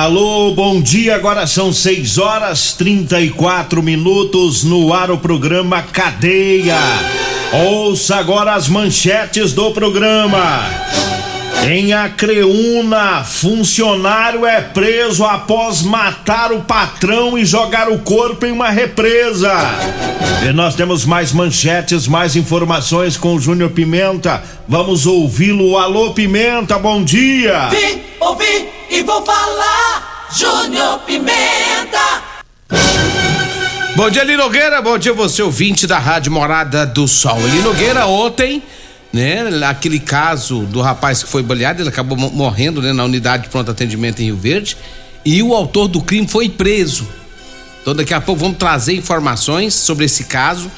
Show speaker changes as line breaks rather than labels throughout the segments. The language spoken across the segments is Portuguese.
Alô, bom dia. Agora são 6 horas 34 minutos no ar o programa Cadeia. Ouça agora as manchetes do programa. Em Acreúna, funcionário é preso após matar o patrão e jogar o corpo em uma represa. E nós temos mais manchetes, mais informações com o Júnior Pimenta. Vamos ouvi-lo. Alô, Pimenta, bom dia.
Vim, ouvi e vou falar. Júnior Pimenta.
Bom dia, Linogueira. Bom dia, você ouvinte da Rádio Morada do Sol. Linogueira, ontem né? Aquele caso do rapaz que foi baleado, ele acabou morrendo né, na unidade de pronto atendimento em Rio Verde e o autor do crime foi preso. Então daqui a pouco vamos trazer informações sobre esse caso.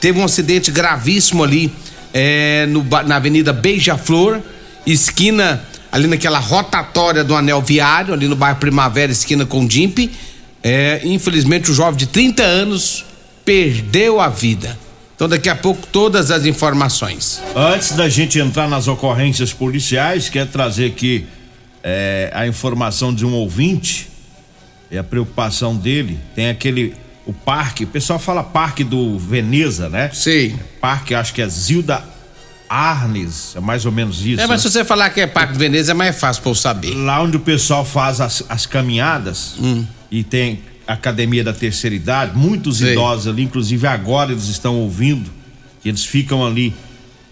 Teve um acidente gravíssimo ali é, no, na Avenida Beija-Flor, esquina ali naquela rotatória do anel viário, ali no bairro Primavera, esquina com Dimpe. É, infelizmente o jovem de 30 anos perdeu a vida. Então, daqui a pouco, todas as informações.
Antes da gente entrar nas ocorrências policiais, quer trazer aqui é, a informação de um ouvinte e a preocupação dele. Tem aquele. O parque, o pessoal fala parque do Veneza, né?
Sim.
Parque, acho que é Zilda Arnes, é mais ou menos isso.
É, mas né? se você falar que é Parque do Veneza, é mais fácil pra eu saber.
Lá onde o pessoal faz as, as caminhadas hum. e tem academia da terceira idade, muitos Sei. idosos ali, inclusive agora eles estão ouvindo, eles ficam ali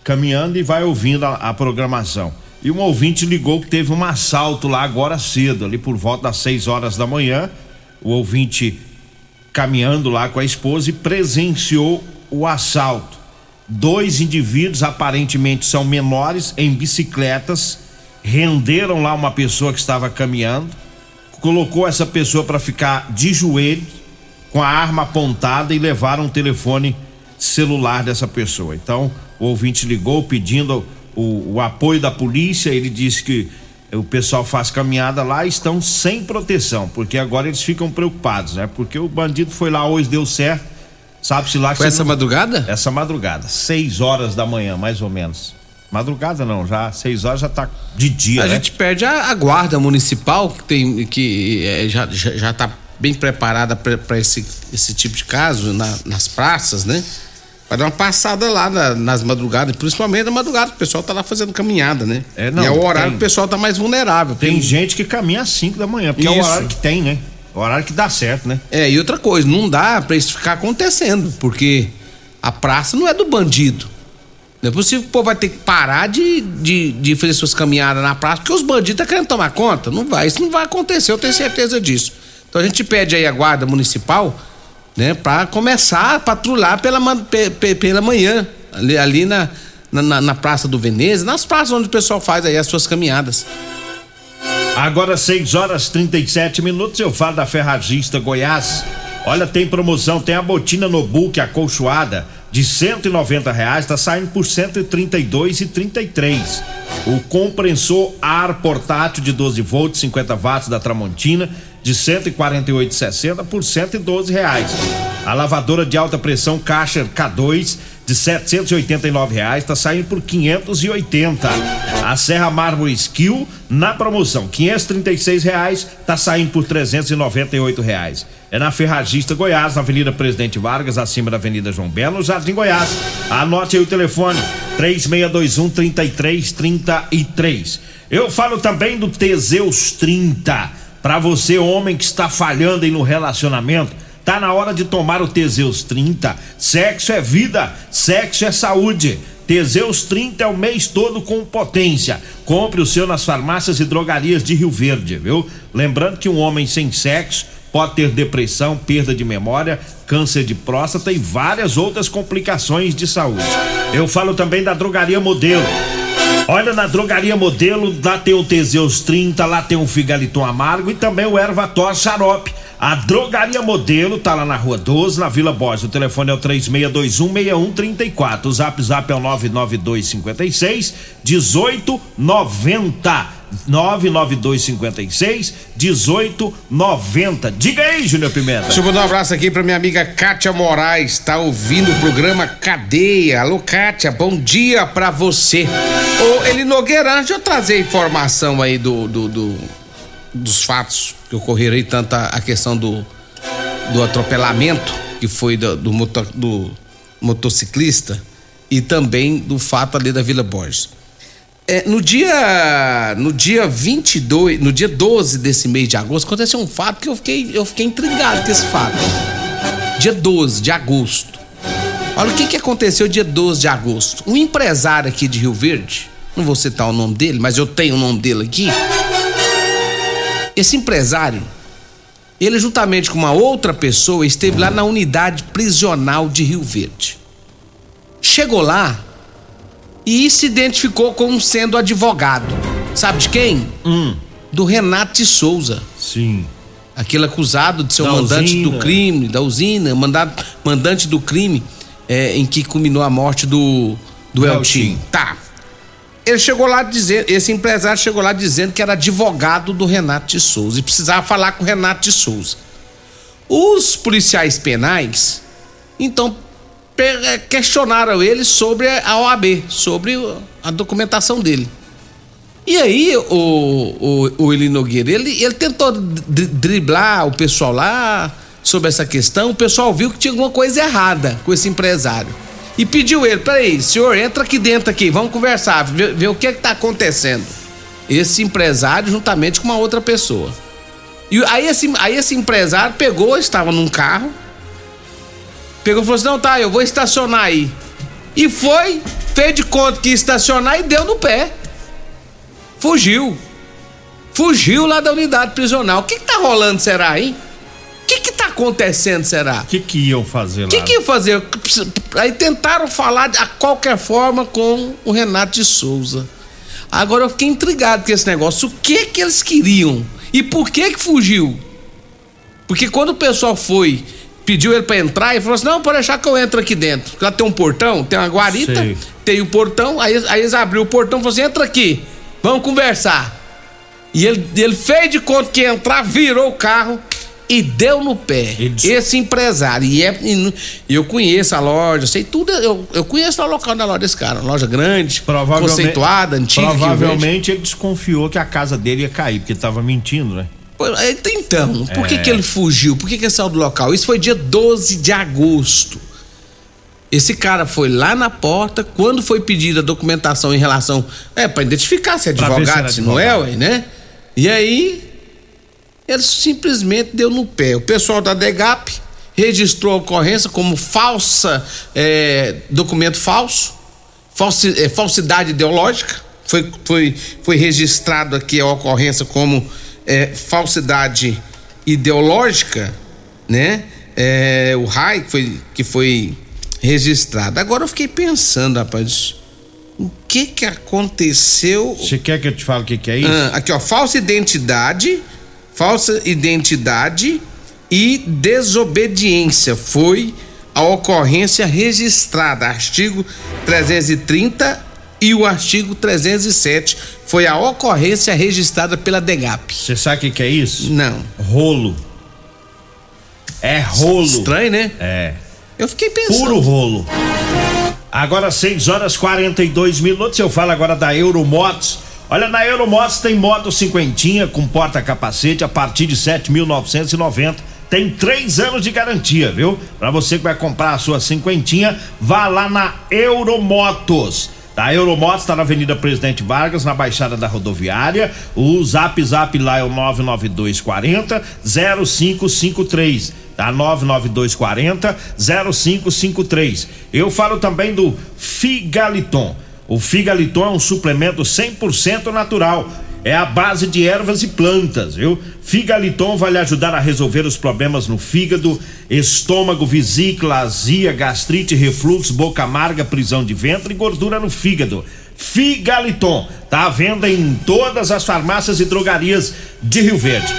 caminhando e vai ouvindo a, a, programação. E um ouvinte ligou que teve um assalto lá agora cedo, ali por volta das 6 horas da manhã. O ouvinte caminhando lá com a esposa e presenciou o assalto. Dois indivíduos, aparentemente são menores, em bicicletas, renderam lá uma pessoa que estava caminhando colocou essa pessoa para ficar de joelhos, com a arma apontada e levaram o telefone celular dessa pessoa. Então, o ouvinte ligou pedindo o, o apoio da polícia. Ele disse que o pessoal faz caminhada lá e estão sem proteção, porque agora eles ficam preocupados, né? Porque o bandido foi lá hoje, deu certo. Sabe-se lá que.
Foi essa não... madrugada?
Essa madrugada, seis horas da manhã, mais ou menos. Madrugada não, já seis horas já tá de dia.
A
né?
gente perde a, a, guarda municipal que tem que é, já, já, já tá bem preparada para esse, esse tipo de caso na, nas praças, né? Vai dar uma passada lá na, nas madrugadas, principalmente na madrugada, o pessoal tá lá fazendo caminhada, né?
É, não,
e é o horário tem, que o pessoal tá mais vulnerável.
Tem, tem gente que caminha às 5 da manhã, porque isso. é o horário que tem, né? Horário que dá certo, né?
É, e outra coisa, não dá para isso ficar acontecendo, porque a praça não é do bandido. Não é possível que o povo vai ter que parar de, de, de fazer suas caminhadas na praça, porque os bandidos estão tá querendo tomar conta. Não vai, isso não vai acontecer, eu tenho certeza disso. Então a gente pede aí a guarda municipal, né, para começar a patrulhar pela, pela manhã, ali, ali na, na, na, Praça do Veneza, nas praças onde o pessoal faz aí as suas caminhadas.
Agora 6 horas 37 minutos, eu falo da Ferragista Goiás. Olha, tem promoção, tem a botina no book acolchoada de 190 reais está saindo por 132 e 33. O compressor ar portátil de 12 volts 50 watts da Tramontina de 148,60 por 112 reais. A lavadora de alta pressão Caixa K2 de 789 reais está saindo por 580. A Serra Mármore Skill na promoção 536 reais está saindo por 398 reais. É na Ferragista Goiás, na Avenida Presidente Vargas, acima da Avenida João Belo, no Jardim Goiás. Anote aí o telefone 3621 3333. Eu falo também do Teseus 30 para você homem que está falhando aí no relacionamento Tá na hora de tomar o Teseus 30. Sexo é vida, sexo é saúde. Teseus 30 é o mês todo com potência. Compre o seu nas farmácias e drogarias de Rio Verde, viu? Lembrando que um homem sem sexo pode ter depressão, perda de memória, câncer de próstata e várias outras complicações de saúde. Eu falo também da Drogaria Modelo. Olha, na Drogaria Modelo, lá tem o Teseus 30, lá tem o Figaliton Amargo e também o Ervator Xarope. A Drogaria Modelo tá lá na Rua 12, na Vila Borges. O telefone é o 36216134. O Zap Zap é o 99256 1890. 99256 1890. Diga aí, Júnior Pimenta.
Deixa eu mandar um abraço aqui pra minha amiga Kátia Moraes, tá ouvindo o programa Cadeia. Alô, Kátia, bom dia pra você. Ô, Eli Nogueira, deixa eu trazer informação aí do, do, do dos fatos que ocorreram aí, tanto a, a questão do, do atropelamento, que foi do, do, do motociclista, e também do fato ali da Vila Borges. É, no dia no dia 22, no dia 12 desse mês de agosto, aconteceu um fato que eu fiquei, eu fiquei intrigado com esse fato. Dia 12 de agosto. Olha o que, que aconteceu dia 12 de agosto. Um empresário aqui de Rio Verde, não vou citar o nome dele, mas eu tenho o nome dele aqui. Esse empresário, ele juntamente com uma outra pessoa esteve lá na unidade prisional de Rio Verde. Chegou lá e se identificou como sendo advogado. Sabe de quem?
Hum.
Do Renato de Souza.
Sim.
Aquele acusado de ser o
Da
mandante
usina.
do crime, da usina, mandado, mandante do crime é, em que culminou a morte do, do. Eltim. Tá. Ele chegou lá dizendo, esse empresário chegou lá dizendo que era advogado do Renato de Souza e precisava falar com o Renato de Souza. Os policiais penais, então, eh, questionaram ele sobre a OAB, sobre a documentação dele. E aí, o, o, o Eli Nogueira, ele, ele tentou dri- driblar o pessoal lá sobre essa questão. O pessoal viu que tinha alguma coisa errada com esse empresário. E pediu ele, peraí, senhor, entra aqui dentro aqui, vamos conversar, ver, ver o que que tá acontecendo. Esse empresário juntamente com uma outra pessoa. E aí esse, aí esse empresário pegou, estava num carro, pegou e falou assim, não, tá, eu vou estacionar aí. E foi, fez de conta que ia estacionar e deu no pé. Fugiu. Fugiu lá da unidade prisional. O que, que tá rolando, será, hein? O que, que tá acontecendo, será?
O que que iam fazer lá?
O que, que ia fazer? Aí tentaram falar de a qualquer forma com o Renato de Souza. Agora eu fiquei intrigado com esse negócio. O que que eles queriam? E por que que fugiu? Porque quando o pessoal foi, pediu ele pra entrar, ele falou assim: não, pode deixar que eu entro aqui dentro. Porque lá tem um portão, tem uma guarita,
Sei.
tem o portão. Aí, aí eles abriram o portão e falaram assim: entra aqui, vamos conversar. E ele, ele fez de conta que ia entrar, virou o carro e deu no pé.
Ele-
Esse empresário. E, é, e eu conheço a loja, sei tudo. Eu, eu conheço o local da loja desse cara. Uma loja grande,
Provavelmente,
conceituada, antiga.
Provavelmente ele desconfiou que a casa dele ia cair, porque ele tava mentindo, né?
Pô, Então, por que,
É.
que ele fugiu? Por que, que ele saiu do local? Isso foi dia 12 de agosto. Esse cara foi lá na porta, quando foi pedida a documentação em relação. É, pra identificar se é
se
advogado,
era
se, não é, ué, né? E aí, ele simplesmente deu no pé. O pessoal da DEGAP registrou a ocorrência como falsa, é, documento falso, falsi- é, falsidade ideológica. Foi, foi, foi registrado aqui a ocorrência como é, falsidade ideológica, né? É, o RAI que foi, que foi registrado. Agora eu fiquei pensando, rapaz, o que que aconteceu
Você quer que eu te fale o que que é isso?
ah, aqui, ó, falsa identidade, falsa identidade e desobediência foi a ocorrência registrada, artigo 330 e o artigo 307 foi a ocorrência registrada pela DEGAP.
Você sabe o que é isso?
Não.
Rolo. É rolo.
Estranho, né?
É.
Eu fiquei pensando.
Puro rolo. Agora 6 horas 42 minutos. Eu falo agora da Euromotos. Olha, na Euromotos tem moto cinquentinha com porta-capacete a partir de 7.990. Tem três anos de garantia, viu? Para você que vai comprar a sua cinquentinha, vá lá na Euromotos. A Euromotos está na Avenida Presidente Vargas, na Baixada da Rodoviária. O Zap Zap lá é o 99240 0553. Tá 99240 0553. Eu falo também do Figaliton. O Figaliton é um suplemento 100% natural é a base de ervas e plantas, viu? Figaliton vai lhe ajudar a resolver os problemas no fígado, estômago, vesícula, azia, gastrite, refluxo, boca amarga, prisão de ventre e gordura no fígado. Figaliton. Tá à venda em todas as farmácias e drogarias de Rio Verde.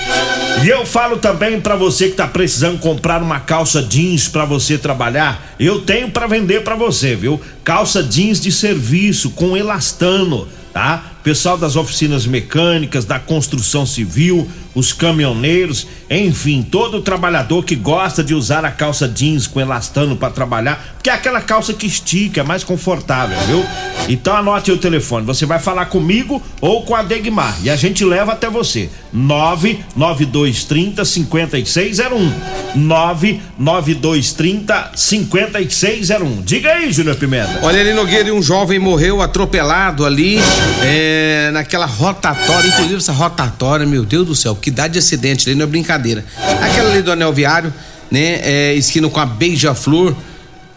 E eu falo também para você que tá precisando comprar uma calça jeans para você trabalhar, eu tenho para vender para você, viu? Calça jeans de serviço com elastano, tá? pessoal das oficinas mecânicas, da construção civil, os caminhoneiros, enfim, todo trabalhador que gosta de usar a calça jeans com elastano para trabalhar, porque é aquela calça que estica, é mais confortável, viu? Então anote o telefone, você vai falar comigo ou com a Degmar e a gente leva até você. 99230 5601. 99230 5601. Diga aí, Júnior Pimenta.
Olha ali, Nogueira, um jovem morreu atropelado ali é, naquela rotatória. Inclusive, essa rotatória, meu Deus do céu, que dá de acidente ali, não é brincadeira. Aquela ali do anel viário, né? É, esquina com a Beija-Flor,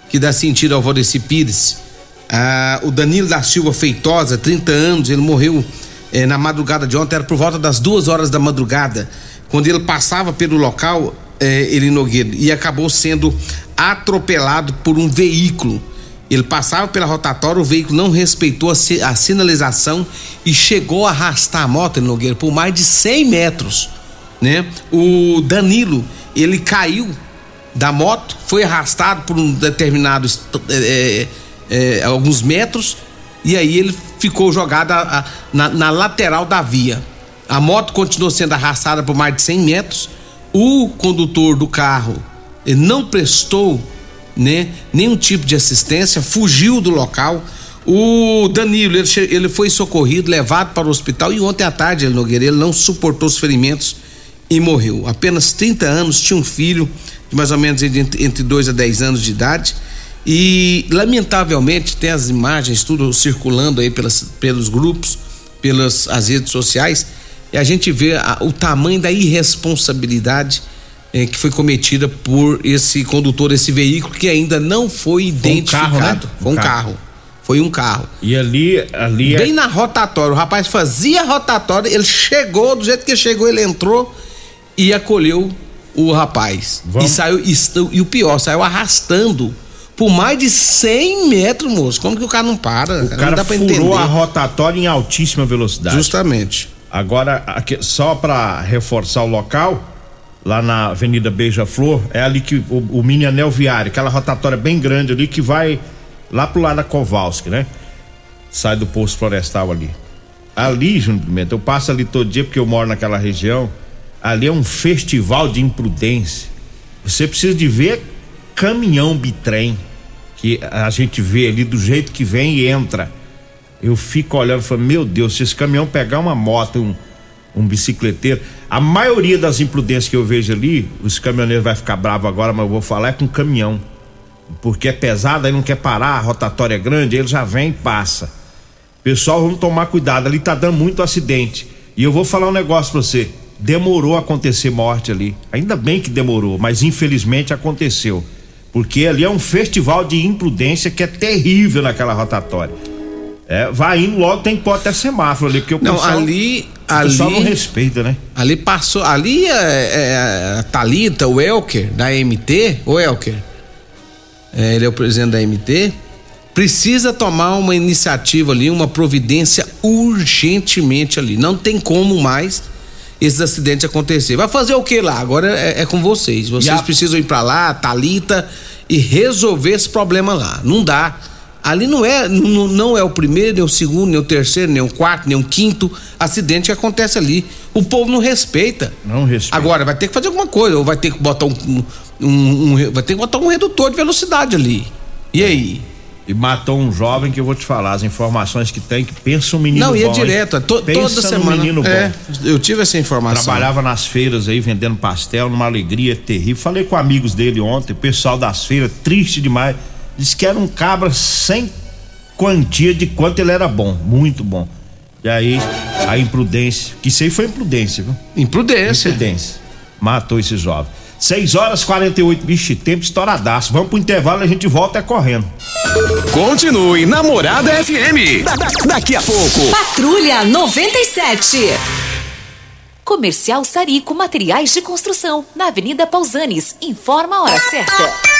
que dá sentido ao Valdeci Pires. Ah, o Danilo da Silva Feitosa, 30 anos, ele morreu eh, na madrugada de ontem, era por volta das duas horas da madrugada, quando ele passava pelo local, eh, ele Nogueira, e acabou sendo atropelado por um veículo. Ele passava pela rotatória, o veículo não respeitou a, a sinalização e chegou a arrastar a moto, Nogueira, por mais de 100 metros, né? O Danilo, ele caiu da moto, foi arrastado por um determinado é, é, alguns metros e aí ele ficou jogado a, a, na, na, lateral da via. A moto continuou sendo arrastada por mais de 100 metros. O condutor do carro não prestou né, nenhum tipo de assistência, fugiu do local. O Danilo, ele, ele foi socorrido, levado para o hospital e ontem à tarde, ele, Nogueira, ele não suportou os ferimentos e morreu. Apenas 30 anos, tinha um filho de mais ou menos entre 2 a 10 anos de idade e, lamentavelmente, tem as imagens tudo circulando aí pelas, pelos grupos, pelas as redes sociais, e a gente vê a, o tamanho da irresponsabilidade eh, que foi cometida por esse condutor, esse veículo que ainda não foi identificado. Foi um carro, né? Foi um, carro. carro. Foi um carro.
E ali, ali
é bem é... na rotatória, o rapaz fazia rotatória, ele chegou, do jeito que chegou, ele entrou e acolheu o rapaz. Vamos... E saiu e, e o pior, saiu arrastando por mais de 100 metros, moço. Como que o cara não para?
O cara, não furou entender. a rotatória em altíssima velocidade.
Justamente.
Agora, aqui, só para reforçar o local, lá na Avenida Beija-Flor, é ali que o, o mini anel viário, aquela rotatória bem grande ali que vai lá pro lado da Kowalski, né? Sai do posto florestal ali. Ali, Júnior Pimenta, eu passo ali todo dia porque eu moro naquela região. Ali é um festival de imprudência. Você precisa de ver caminhão bitrem que a gente vê ali do jeito que vem e entra. Eu fico olhando e falo, meu Deus, se esse caminhão pegar uma moto, um, um bicicleteiro, a maioria das imprudências que eu vejo ali, os caminhoneiros vai ficar bravo agora, mas eu vou falar é com caminhão. Porque é pesado, aí não quer parar, a rotatória é grande, ele já vem e passa. Pessoal, vamos tomar cuidado, ali tá dando muito acidente. E eu vou falar um negócio pra você. Demorou a acontecer morte ali. Ainda bem que demorou, mas infelizmente aconteceu. Porque ali é um festival de imprudência que é terrível naquela rotatória. É, vai indo logo, tem que pôr até semáforo ali, porque o
não, pessoal, ali, ali,
pessoal não respeita, né?
Ali passou, ali é, é a Thalita, o Elker, da MT, o Elker, é, ele é o presidente da MT, precisa tomar uma iniciativa ali, uma providência urgentemente ali. Não tem como mais esses acidentes acontecer. Vai fazer o que lá? Agora é, é, com vocês. Vocês a... precisam ir para lá, Talita, e resolver esse problema lá. Não dá. Ali não é, não, não é o primeiro, nem o segundo, nem o terceiro, nem o quarto, nem o quinto acidente que acontece ali. O povo não respeita.
Não respeita.
Agora vai ter que fazer alguma coisa, ou vai ter que botar um, um, um vai ter que botar um redutor de velocidade ali. E aí?
e matou um jovem que eu vou te falar as informações que tem que pensa um menino
não,
bom.
Não, ia direto, é to, toda semana. menino
é, bom.
Eu tive essa informação.
Trabalhava nas feiras aí vendendo pastel, numa alegria terrível. Falei com amigos dele ontem, pessoal das feiras, triste demais. Disse que era um cabra sem quantia de quanto ele era bom, muito bom. E aí, a imprudência, que isso aí foi imprudência, viu?
Imprudência.
Imprudência. Matou esse jovem. 6 horas 48, bicho, tempo estouradaço. Vamos pro intervalo e a gente volta é correndo.
Continue Namorada FM. Da, da, daqui a pouco.
Patrulha 97. Comercial Sarico Materiais de Construção, na Avenida Pausanes. Informa a hora certa.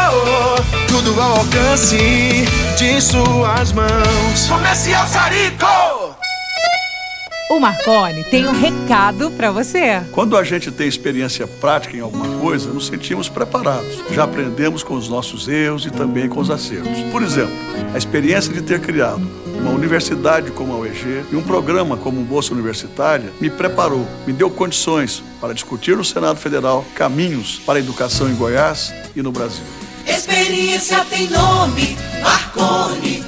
tudo ao alcance de suas mãos. Comercial Sarico.
O Marconi tem um recado para você.
Quando a gente tem experiência prática em alguma coisa, nos sentimos preparados. Já aprendemos com os nossos erros e também com os acertos. Por exemplo, a experiência de ter criado uma universidade como a UEG e um programa como o Bolsa Universitária me preparou, me deu condições para discutir no Senado Federal caminhos para a educação em Goiás e no Brasil.
Experiência tem nome, Marconi,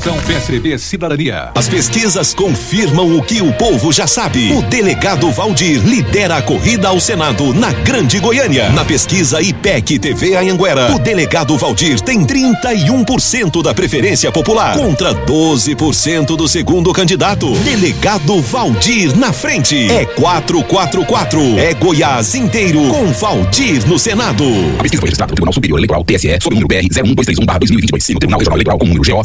Federação PSDB Cidadania.
As pesquisas confirmam o que o povo já sabe. O delegado Valdir lidera a corrida ao Senado na Grande Goiânia. Na pesquisa IPEC TV Anhanguera, o delegado Valdir tem 31% da preferência popular contra 12% do segundo candidato. Delegado Valdir na frente. É 444. É Goiás inteiro com Valdir no Senado.
A pesquisa foi registrada pelo Tribunal Superior Eleitoral TSE sob o número BR 01231-2022 e no Tribunal Regional Eleitoral com o número GO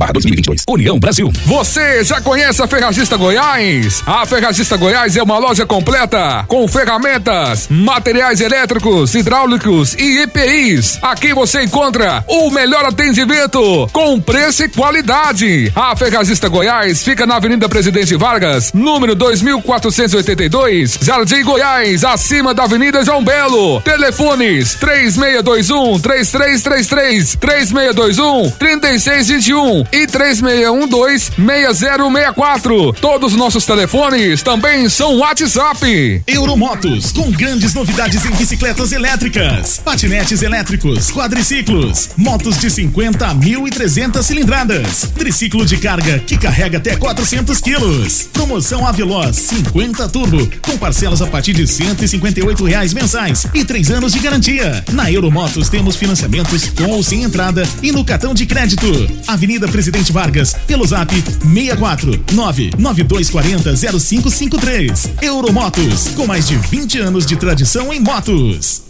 02234-2022. União Brasil.
Você já conhece a Ferragista Goiás? A Ferragista Goiás é uma loja completa com ferramentas, materiais elétricos, hidráulicos e EPIs. Aqui você encontra o melhor atendimento com preço e qualidade. A Ferragista Goiás fica na Avenida Presidente Vargas, número 2482, Jardim Goiás, acima da Avenida João Belo. Telefones 3621 3333 3621 3621 e 3612 6064. Todos os nossos telefones também são WhatsApp.
Euromotos, com grandes novidades em bicicletas elétricas, patinetes elétricos, quadriciclos, motos de 50 a 1.300 cilindradas, triciclo de carga que carrega até 400 quilos. Promoção Aveloz 50 Turbo, com parcelas a partir de 158 reais mensais e três anos de garantia. Na Euromotos temos financiamentos com ou sem entrada e no cartão de crédito. Avenida Presidente Vargas, pelo zap 64 99240 0553. Euromotos, com mais de 20 anos de tradição em motos.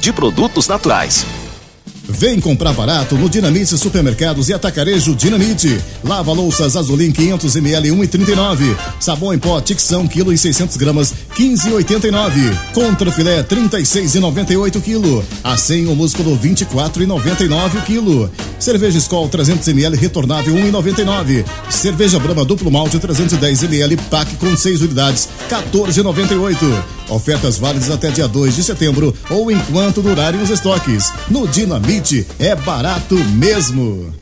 de produtos naturais.
Vem comprar barato no Dinamite Supermercados e Atacarejo Dinamite. Lava louças Azulim 500 ml 1,39. Sabão em pó Tixão quilo e 600 gramas 15,89. Contra filé 36,98 quilo. A 100 o músculo 24,99 o quilo. Cerveja Skol 300 ml retornável 1,99. Cerveja Brahma duplo malte 310 ml pack com 6 unidades 14,98. Ofertas válidas até dia 2 de setembro ou enquanto durarem os estoques. No Dinamite é barato mesmo.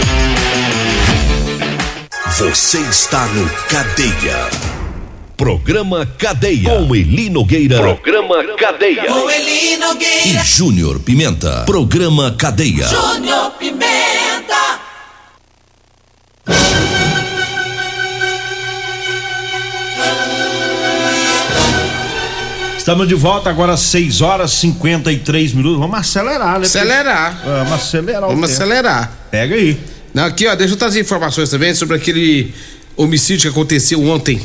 Você está no Cadeia. Programa Cadeia. Com Eli Nogueira. Programa Cadeia.
Com Eli Nogueira.
E Júnior Pimenta. Programa Cadeia.
Júnior Pimenta.
Estamos de volta agora às 6 horas e 53 minutos. Vamos acelerar, né?
Acelerar.
Vamos acelerar.
Vamos
tempo.
acelerar.
Pega aí.
Aqui, ó, deixa eu trazer informações também sobre aquele homicídio que aconteceu ontem,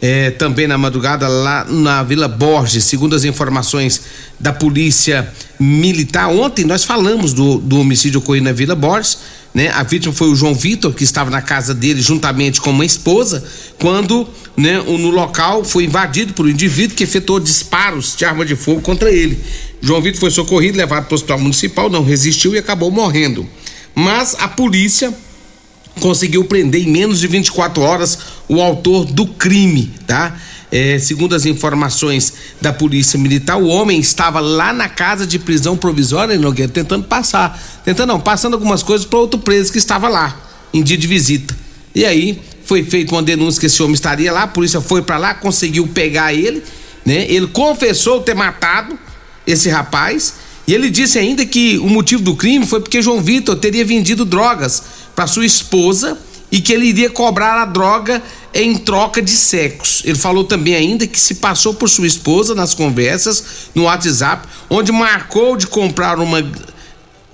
é, também na madrugada, lá na Vila Borges. Segundo as informações da Polícia Militar, ontem nós falamos do, do homicídio ocorrido na Vila Borges. Né? A vítima foi o João Vitor, que estava na casa dele juntamente com uma esposa, quando né, no local foi invadido por um indivíduo que efetuou disparos de arma de fogo contra ele. João Vitor foi socorrido, levado para o hospital municipal, não resistiu e acabou morrendo. Mas a polícia conseguiu prender em menos de 24 horas o autor do crime, tá? É, segundo as informações da polícia militar, o homem estava lá na casa de prisão provisória, hein, Nogueira, tentando passar, tentando não, passando algumas coisas para outro preso que estava lá em dia de visita. E aí foi feita uma denúncia que esse homem estaria lá, a polícia foi para lá, conseguiu pegar ele, né? Ele confessou ter matado esse rapaz e ele disse ainda que o motivo do crime foi porque João Vitor teria vendido drogas para sua esposa e que ele iria cobrar a droga em troca de sexo. Ele falou também ainda que se passou por sua esposa nas conversas no WhatsApp, onde marcou de comprar uma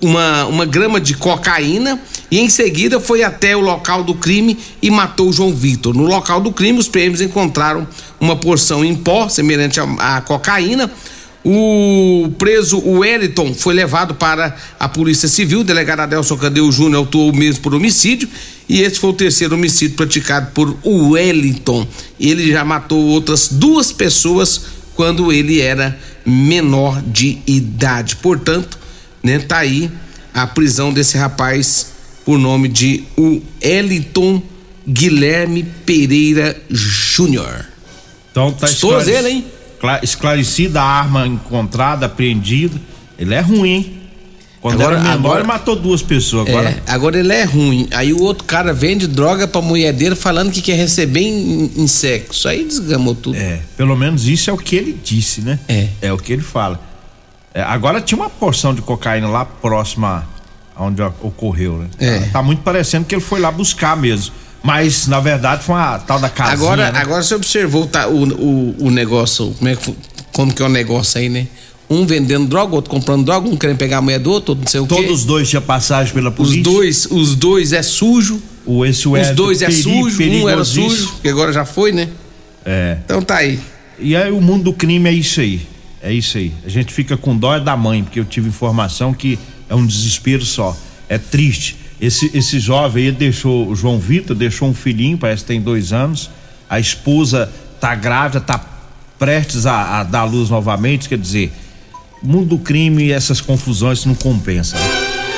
uma, uma grama de cocaína e em seguida foi até o local do crime e matou João Vitor. No local do crime, os PMs encontraram uma porção em pó semelhante à cocaína. O preso Wellington foi levado para a Polícia Civil. O delegado Adelson Candeu Júnior autuou mesmo por homicídio. E esse foi o terceiro homicídio praticado por Wellington. Ele já matou outras duas pessoas quando ele era menor de idade. Portanto, né, tá aí a prisão desse rapaz por nome de Wellington Guilherme Pereira Júnior.
Então tá
ele, hein?
Cla- Esclarecida a arma encontrada, apreendida. Ele é ruim? Quando
Agora-
era menor,
agora-
ele matou duas pessoas. Agora,
É, agora ele é ruim. Aí o outro cara vende droga pra mulher dele falando que quer receber em, em sexo. Aí desgamou tudo.
É, pelo menos isso é o que ele disse, né?
É.
É o que ele fala. É, agora tinha uma porção de cocaína lá próxima aonde o- ocorreu, né?
É.
Tá muito parecendo que ele foi lá buscar mesmo. Mas, na verdade, foi uma tal da casinha,
agora,
né?
agora você observou tá, o, o, o negócio, como, é, como que é o negócio aí, né? Um vendendo droga, outro comprando droga, um querendo pegar a mulher do outro, outro não sei o quê.
Todos os dois tinham passagem pela
Os
polícia.
dois, os dois é sujo.
O, esse
Os
Wellington
dois é
peri-
sujo, um era sujo, que agora já foi, né?
É.
Então tá aí.
E aí o mundo do crime é isso aí. É isso aí. A gente fica com dó é da mãe, porque eu tive informação que é um desespero só. É triste. Esse, esse jovem deixou, o João Vitor deixou um filhinho, parece que tem dois anos. A esposa tá grávida, tá prestes a, a dar luz novamente. Quer dizer, mundo do crime e essas confusões não compensam.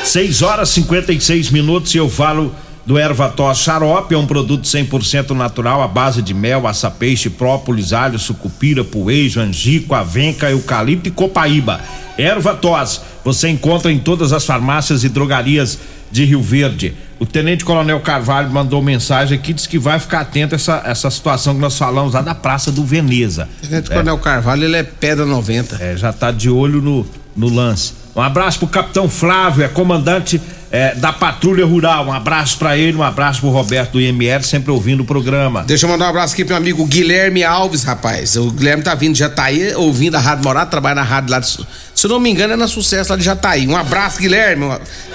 6 horas e 56 minutos e eu falo do Ervató Xarope, é um produto 100% natural à base de mel, açapeixe, própolis, alho, sucupira, poejo, angico, avenca, eucalipto e copaíba. Ervatós, você encontra em todas as farmácias e drogarias de Rio Verde. O Tenente Coronel Carvalho mandou mensagem aqui, disse que vai ficar atento a essa, essa situação que nós falamos lá da Praça do Veneza.
Tenente Coronel Carvalho, ele é pedra 90.
É, já tá de olho no, no lance. Um abraço pro capitão Flávio, é comandante é, da Patrulha Rural. Um abraço pra ele, um abraço pro Roberto do IML, sempre ouvindo o programa.
Deixa eu mandar um abraço aqui pro meu amigo Guilherme Alves, rapaz. O Guilherme tá vindo de Jataí, ouvindo a Rádio Morado, trabalha na rádio lá de. Se eu não me engano, é na sucesso lá de Jataí. Um abraço, Guilherme.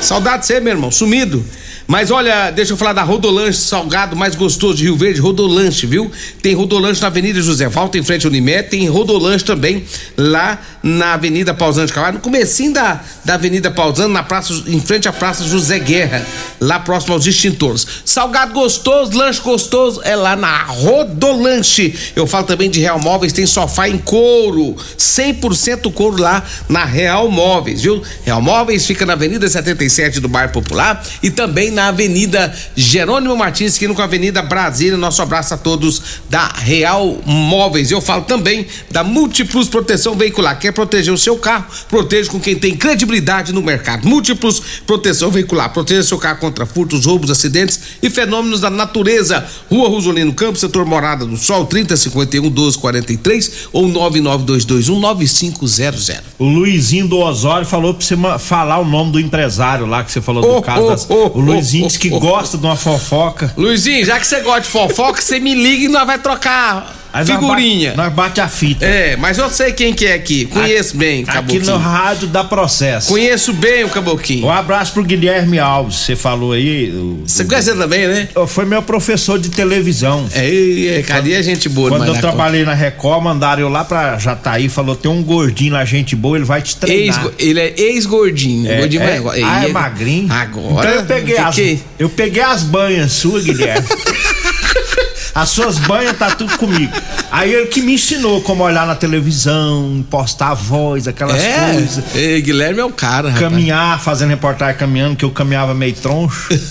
Saudade de você, meu irmão, sumido. Mas olha, deixa eu falar da Rodolanche Salgado mais gostoso de Rio Verde, Rodolanche, viu? Tem Rodolanche na Avenida José Valta, em frente ao Unimed, tem Rodolanche também lá na Avenida Pausante Cavalho, no comecinho da, da Avenida Pausante, na praça, em frente à Praça José Guerra, lá próximo aos extintores. Salgado gostoso, lanche gostoso, é lá na Rodolanche. Eu falo também de Real Móveis, tem sofá em couro, 100% couro lá na Real Móveis, viu? Real Móveis fica na Avenida 77 do Bairro Popular e também na Avenida Jerônimo Martins, esquina com a Avenida Brasília. Nosso abraço a todos da Real Móveis. Eu falo também da Múltiplos Proteção Veicular. Quer proteger o seu carro? Proteja com quem tem credibilidade no mercado. Múltiplos Proteção Veicular. Proteja seu carro contra furtos, roubos, acidentes e fenômenos da natureza. Rua Rosolino Campos, setor Morada do Sol, 3051 1243 ou 99221 9500.
O Luizinho do Osório falou pra você falar o nome do empresário lá que você falou do
Oh,
caso
oh,
das.
oh,
o Luizinho diz que gosta de uma fofoca.
Luizinho, já que você gosta de fofoca, você me liga e nós vai trocar
Aí nós
figurinha.
bate- Nós bate a fita.
É, mas eu sei quem que é aqui. Conheço bem,
Aqui
Caboclinho.
no rádio dá processo.
Conheço bem o Caboclinho.
Um abraço pro Guilherme Alves, você falou aí. o-
Você conhece ele também, né?
Foi meu professor de televisão.
É, é cadê a gente boa
Quando eu
da
trabalhei na Record, mandaram eu lá pra Jataí, falou: tem um gordinho lá, gente boa, ele vai te
Ex,
treinar.
ele é ex-gordinho.
É,
gordinho
é? Ah, é
ele
magrinho?
Agora.
Então eu peguei, as, eu peguei as banhas suas, Guilherme. As suas banhas tá tudo comigo. Aí ele que me ensinou como olhar na televisão, postar a voz, aquelas
É,
coisas.
é, Guilherme é o cara, rapaz.
Caminhar, fazendo reportagem caminhando, que eu caminhava meio troncho.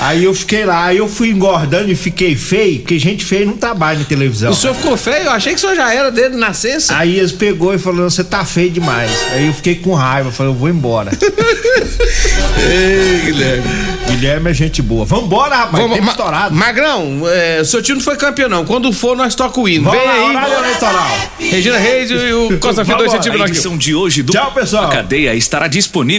aí eu fiquei lá, aí eu fui engordando e fiquei feio, porque gente feia não trabalha na televisão.
O senhor ficou feio? Eu achei que o senhor já era desde nascença.
Aí eles pegou e falou: você tá feio demais. Aí eu fiquei com raiva, falei, eu vou embora.
Ei, Guilherme.
Guilherme é gente boa. Vambora, rapaz,
Vamos,
tempo
ma-
estourado.
Magrão, é, o seu time não foi campeão, não. Quando for, nós toca o hino.
Vamos
Vem
lá,
aí.
horário eleitoral.
Regina Reis e o Costa Filho, dois
A
centímetros aqui.
edição de hoje do
Tchau, pessoal.
A cadeia estará disponível